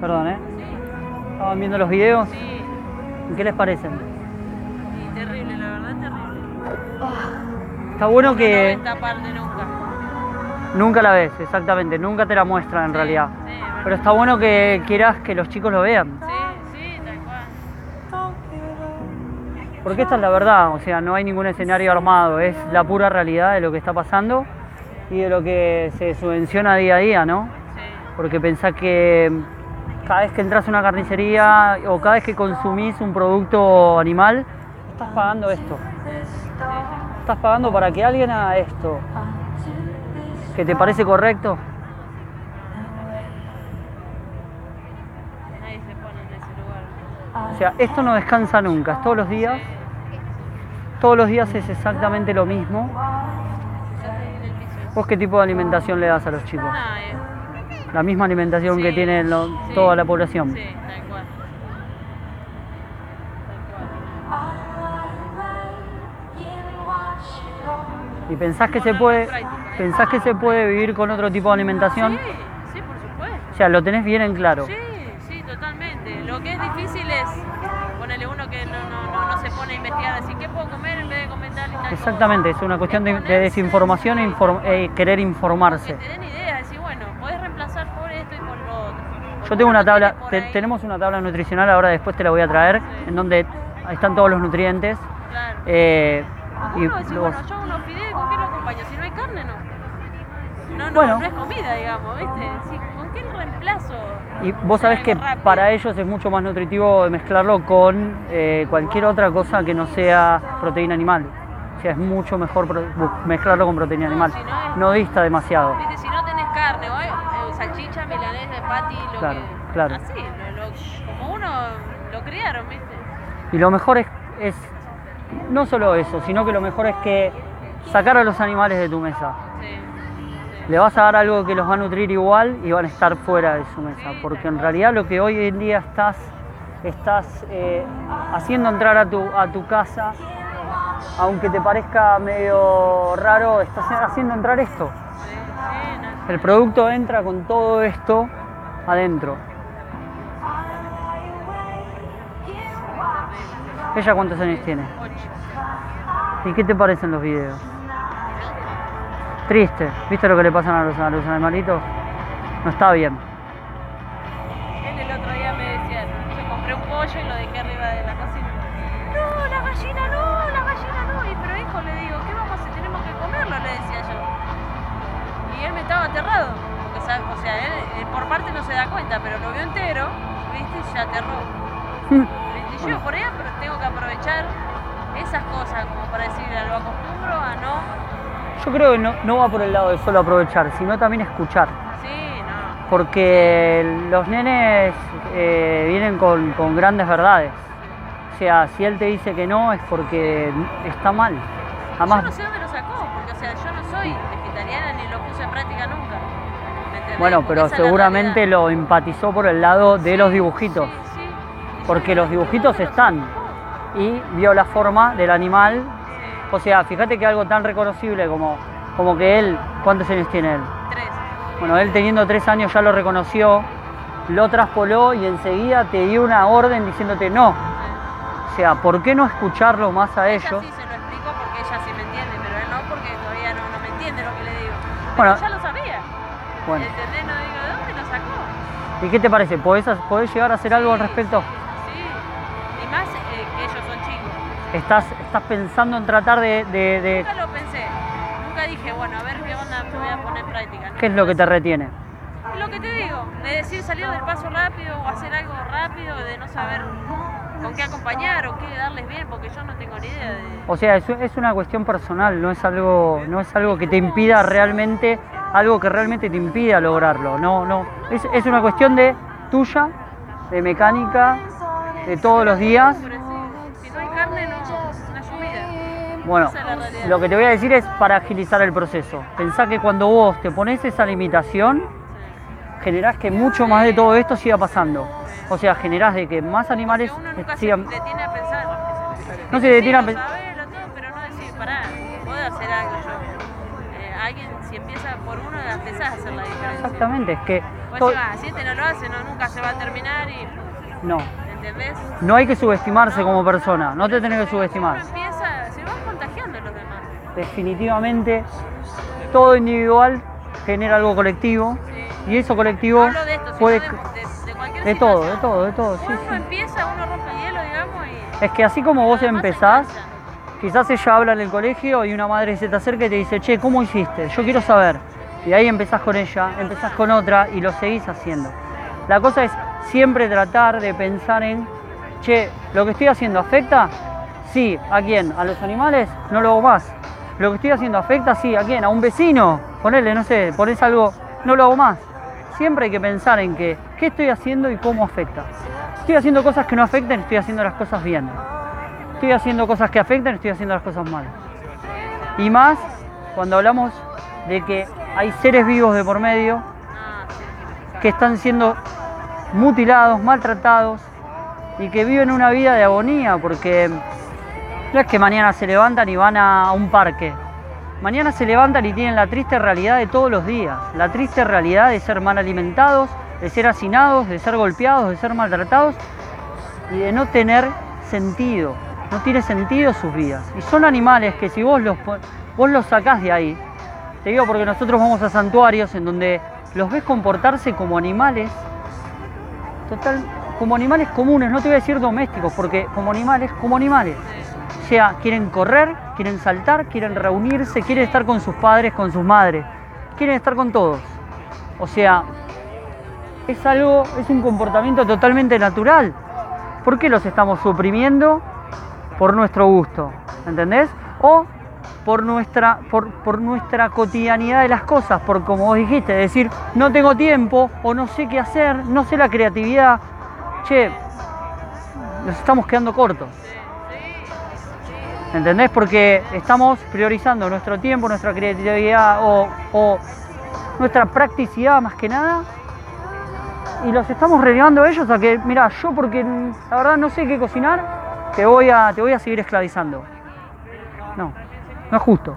Perdón, ¿eh? Estaban viendo los videos. Sí, ¿Y ¿Qué les parecen? y terrible, la verdad, terrible. Está bueno Uno no que esta parte nunca. nunca la ves, exactamente, nunca te la muestran en Sí, realidad. Sí. Pero está bueno que quieras que los chicos lo vean. Sí, sí, tal cual. Porque esta es la verdad, o sea, no hay ningún escenario armado, es la pura realidad de lo que está pasando y de lo que se subvenciona día a día, ¿no? Sí, Porque pensás que cada vez que entras a una carnicería o cada vez que consumís un producto animal, estás pagando esto. Estás pagando para que alguien haga esto. ¿Que te parece correcto? nadie se pone en ese lugar. O sea, esto no descansa nunca, es todos los días. Todos los días es exactamente lo mismo. ¿Vos qué tipo de alimentación le das a los chicos? La misma alimentación que sí, tiene lo- sí, toda la población. Sí, tal cual. Tal cual. ¿Y pensás que se puede, pensás que se puede vivir con otro tipo de alimentación? Sí, sí, por supuesto. O sea, lo tenés bien en claro. Sí, sí, totalmente. Lo que es difícil es ponerle uno que no, no, no, se pone a investigar, así ¿qué puedo comer en vez de comer tal y tal Exactamente, es cosa? una cuestión de, de desinformación e inform- eh, querer Que informarse. Yo tengo una tabla, te- tenemos una tabla nutricional, ahora después te la voy a traer, Sí. en donde están todos los nutrientes. Claro. eh, y decir, vos- bueno, yo hago unos fideos, ¿con qué lo acompaño? Si no hay carne, no. No, no, Bueno. no es comida, digamos, ¿viste? ¿Con qué reemplazo? Y vos sabés que rápido. para ellos es mucho más nutritivo mezclarlo con eh, cualquier otra cosa que no sea proteína animal. O sea, es mucho mejor mezclarlo con proteína animal. No dista demasiado. Viste, si no tenés carne, o eh, salchicha, milanesa, patty, lo Claro, que... claro. Así, lo- lo- como uno lo criaron, ¿viste? Y lo mejor es, es no solo eso, sino que lo mejor es que sacar a los animales de tu mesa. Sí, sí. Le vas a dar algo que los va a nutrir igual y van a estar fuera de su mesa. Porque en realidad lo que hoy en día estás, estás eh, haciendo entrar a tu, a tu casa, aunque te parezca medio raro, estás haciendo entrar esto. El producto entra con todo esto adentro. ¿Ella cuántos años tiene? ¿Y qué te parecen los videos? Triste. ¿Viste lo que le pasan a los, a los animalitos? No está bien. Él el otro día me decía, yo compré un pollo y lo dejé arriba de la cocina. No, la gallina no, la gallina no. Y pero hijo, le digo, ¿qué vamos a hacer? Tenemos que comerlo, le decía yo. Y él me estaba aterrado. O sea, él eh, por parte no se da cuenta, pero lo vio entero, ¿viste? Y se aterró. ¿Viste? Y yo por ahí pero tengo que aprovechar esas cosas como para decir, lo acostumbro a no. Yo creo que no, no va por el lado de solo aprovechar, sino también escuchar. Sí, no. Porque los nenes eh, vienen con, con grandes verdades. O sea, si él te dice que no es porque está mal. Yo Jamás. no sé dónde lo sacó, porque o sea, yo no soy vegetariana ni lo puse en práctica nunca. Bueno, pero esa seguramente lo empatizó por el lado de Sí, los dibujitos. sí, sí. Y Porque los dibujitos están. Y vio la forma del animal. O sea, fíjate que algo tan reconocible como, como que él, ¿cuántos años tiene él? tres. Bueno, él teniendo tres años ya lo reconoció, lo traspoló y enseguida te dio una orden diciéndote no. O sea, ¿por qué no escucharlo más a Ella ellos? sí se lo explico porque ella sí me entiende, pero él no porque todavía no, no me entiende lo que le digo. Pero Bueno. ¿De dónde lo sacó? ¿y qué te parece? ¿Podés, podés llegar a hacer algo al respecto? Sí. Y más eh, que ellos son chicos. ¿Estás, estás pensando en tratar de, de- de- Nunca lo pensé. Nunca dije, bueno, a ver qué onda me voy a poner en práctica. ¿Qué es lo que te retiene? Lo que te digo, de decir salir del paso rápido o hacer algo rápido, de no saber con qué acompañar o qué darles bien, porque yo no tengo ni idea de... O sea, es, es una cuestión personal, no es algo, no es algo que te impida realmente, algo que realmente te impida lograrlo. No, no. Es, es una cuestión de tuya, de mecánica, de todos los días. Si no hay carne, no. Bueno, lo que te voy a decir es para agilizar el proceso. Pensá que cuando vos te pones esa limitación, generás que mucho más de todo esto siga pasando. O sea, generás de que más animales sigan... No se detiene a pensar. Exactamente, es que Pues To- si va, si este no lo hace, no, nunca se va a terminar y. No, ¿Entendés? no hay que subestimarse como persona, no te tenés que subestimar. Empieza, se van contagiando los demás. Definitivamente, todo individual genera algo colectivo Sí. y eso colectivo de esto, puede... de, de- de cualquier De todo, de todo, de todo, sí, Uno sí. empieza, uno rompe el hielo, digamos, y. Es que así como vos empezás, quizás ella habla en el colegio y una madre se te acerca y te dice, che, ¿cómo hiciste? Yo quiero saber. Y ahí empezás con ella, empezás con otra y lo seguís haciendo. La cosa es siempre tratar de pensar en, che, ¿lo que estoy haciendo afecta? Sí, ¿a quién? ¿A los animales? No lo hago más. ¿Lo que estoy haciendo afecta? Sí, ¿a quién? ¿A un vecino? Ponele, no sé, pones algo, no lo hago más. Siempre hay que pensar en que, ¿qué estoy haciendo y cómo afecta? Estoy haciendo cosas que no afecten, estoy haciendo las cosas bien. Estoy haciendo cosas que afectan, estoy haciendo las cosas mal. Y más cuando hablamos de que hay seres vivos de por medio que están siendo mutilados, maltratados y que viven una vida de agonía porque no es que mañana se levantan y van a un parque. Mañana se levantan y tienen la triste realidad de todos los días, la triste realidad de ser mal alimentados, de ser hacinados, de ser golpeados, de ser maltratados y de no tener sentido. No tiene sentido sus vidas. Y son animales que si vos los, vos los sacás de ahí, te digo porque nosotros vamos a santuarios en donde los ves comportarse como animales, total, como animales comunes, no te voy a decir domésticos, porque como animales, como animales. O sea, quieren correr, quieren saltar, quieren reunirse, quieren estar con sus padres, con sus madres, quieren estar con todos. O sea, es algo, es un comportamiento totalmente natural. ¿Por qué los estamos suprimiendo? Por nuestro gusto, ¿entendés? O por nuestra, por, por nuestra cotidianidad de las cosas, por como vos dijiste, decir, no tengo tiempo o no sé qué hacer, no sé la creatividad. Che, nos estamos quedando cortos. ¿Entendés? Porque estamos priorizando nuestro tiempo, nuestra creatividad o, o nuestra practicidad más que nada. Y los estamos relegando a ellos a que, mira, yo porque la verdad no sé qué cocinar, te voy a, te voy a seguir esclavizando. No, no es justo.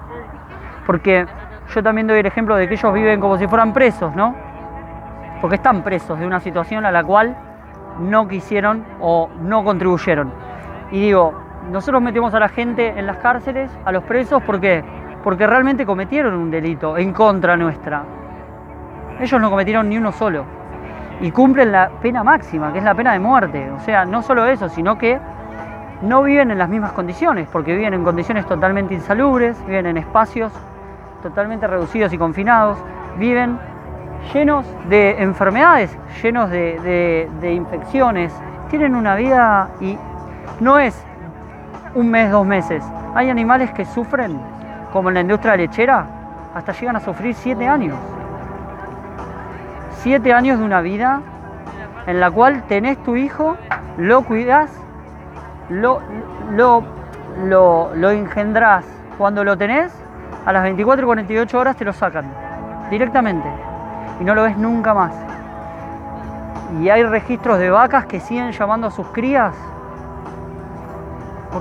Porque yo también doy el ejemplo de que ellos viven como si fueran presos, ¿no? Porque están presos de una situación a la cual no quisieron o no contribuyeron. Y digo, nosotros metemos a la gente en las cárceles, a los presos, ¿por qué? Porque realmente cometieron un delito en contra nuestra. Ellos no cometieron ni uno solo. Y cumplen la pena máxima, que es la pena de muerte. O sea, no solo eso, sino que no viven en las mismas condiciones, porque viven en condiciones totalmente insalubres, viven en espacios totalmente reducidos y confinados, viven llenos de enfermedades, llenos de, infecciones, tienen una vida y no es un mes, dos meses. Hay animales que sufren, como en la industria lechera, hasta llegan a sufrir siete años. Siete años de una vida en la cual tenés tu hijo, lo cuidás, lo, lo, lo, lo engendrás. Cuando lo tenés, a las 24 y 48 horas te lo sacan directamente y no lo ves nunca más. Y hay registros de vacas que siguen llamando a sus crías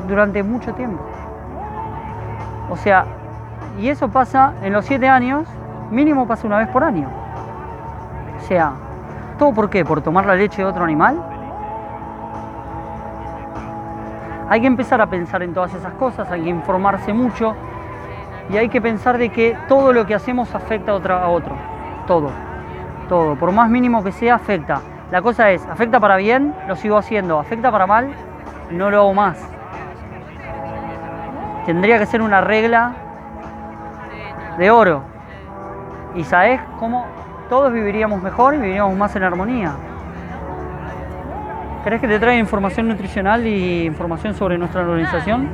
durante mucho tiempo. O sea, y eso pasa en los 7 años, mínimo pasa una vez por año. O sea, ¿todo por qué? ¿Por tomar la leche de otro animal? Hay que empezar a pensar en todas esas cosas, hay que informarse mucho y hay que pensar de que todo lo que hacemos afecta a, otra, a otro. Todo. Todo. Por más mínimo que sea, afecta. La cosa es, afecta para bien, lo sigo haciendo. Afecta para mal, no lo hago más. Tendría que ser una regla de oro. Y sabes cómo todos viviríamos mejor y viviríamos más en armonía. ¿Querés que te traiga información nutricional y información sobre nuestra organización?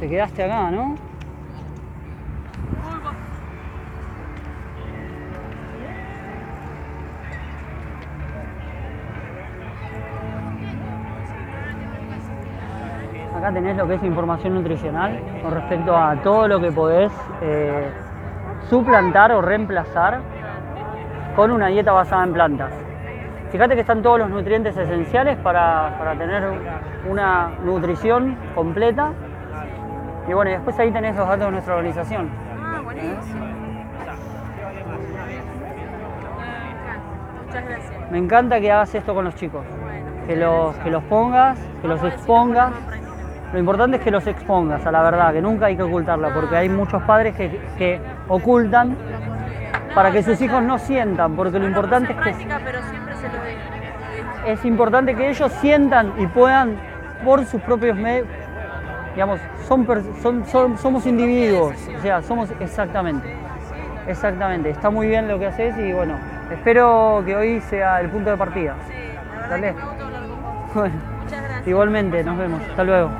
Te quedaste acá, ¿no? Acá tenés lo que es información nutricional con respecto a todo lo que podés eh, suplantar o reemplazar con una dieta basada en plantas. fíjate que están todos los nutrientes esenciales para, para tener una nutrición completa. Y bueno, y después ahí tenés los datos de nuestra organización. Ah, buenísimo. Muchas gracias. Me encanta que hagas esto con los chicos, Bueno, que los, que los pongas, que los expongas. Lo importante es que los expongas a la verdad, que nunca hay que ocultarla, porque hay muchos padres que, que ocultan para que sus hijos no sientan, porque lo importante es que es importante que ellos sientan y puedan por sus propios medios, digamos, son, per- son- son- somos individuos, o sea, somos exactamente, exactamente, está muy bien lo que haces y bueno, espero que hoy sea el punto de partida. Sí, la verdad Dale. que me gusta hablar con vos. Bueno, Muchas gracias. igualmente, nos vemos, hasta luego.